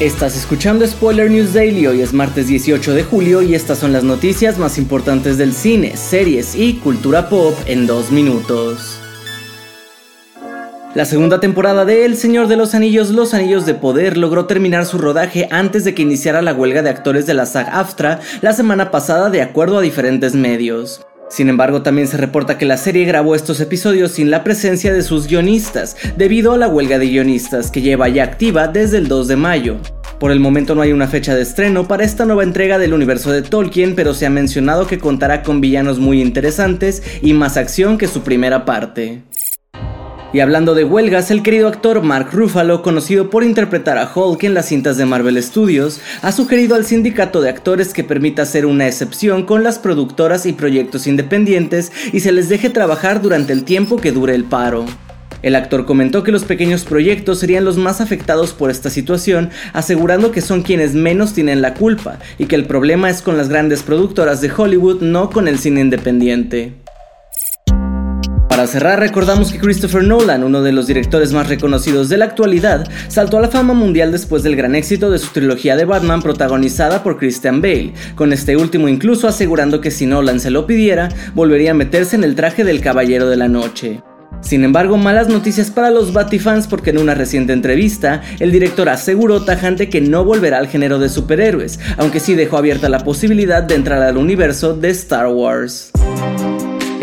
Estás escuchando Spoiler News Daily, hoy es martes 18 de julio y estas son las noticias más importantes del cine, series y cultura pop en dos minutos. La segunda temporada de El Señor de los Anillos, Los Anillos de Poder logró terminar su rodaje antes de que iniciara la huelga de actores de la SAG-AFTRA la semana pasada de acuerdo a diferentes medios. Sin embargo, también se reporta que la serie grabó estos episodios sin la presencia de sus guionistas, debido a la huelga de guionistas que lleva ya activa desde el 2 de mayo. Por el momento no hay una fecha de estreno para esta nueva entrega del universo de Tolkien, pero se ha mencionado que contará con villanos muy interesantes y más acción que su primera parte. Y hablando de huelgas, el querido actor Mark Ruffalo, conocido por interpretar a Hulk en las cintas de Marvel Studios, ha sugerido al sindicato de actores que permita hacer una excepción con las productoras y proyectos independientes y se les deje trabajar durante el tiempo que dure el paro. El actor comentó que los pequeños proyectos serían los más afectados por esta situación, asegurando que son quienes menos tienen la culpa y que el problema es con las grandes productoras de Hollywood, no con el cine independiente. Para cerrar, recordamos que Christopher Nolan, uno de los directores más reconocidos de la actualidad, saltó a la fama mundial después del gran éxito de su trilogía de Batman protagonizada por Christian Bale, con este último incluso asegurando que si Nolan se lo pidiera, volvería a meterse en el traje del Caballero de la Noche. Sin embargo, malas noticias para los Batifans porque en una reciente entrevista, el director aseguró tajante que no volverá al género de superhéroes, aunque sí dejó abierta la posibilidad de entrar al universo de Star Wars.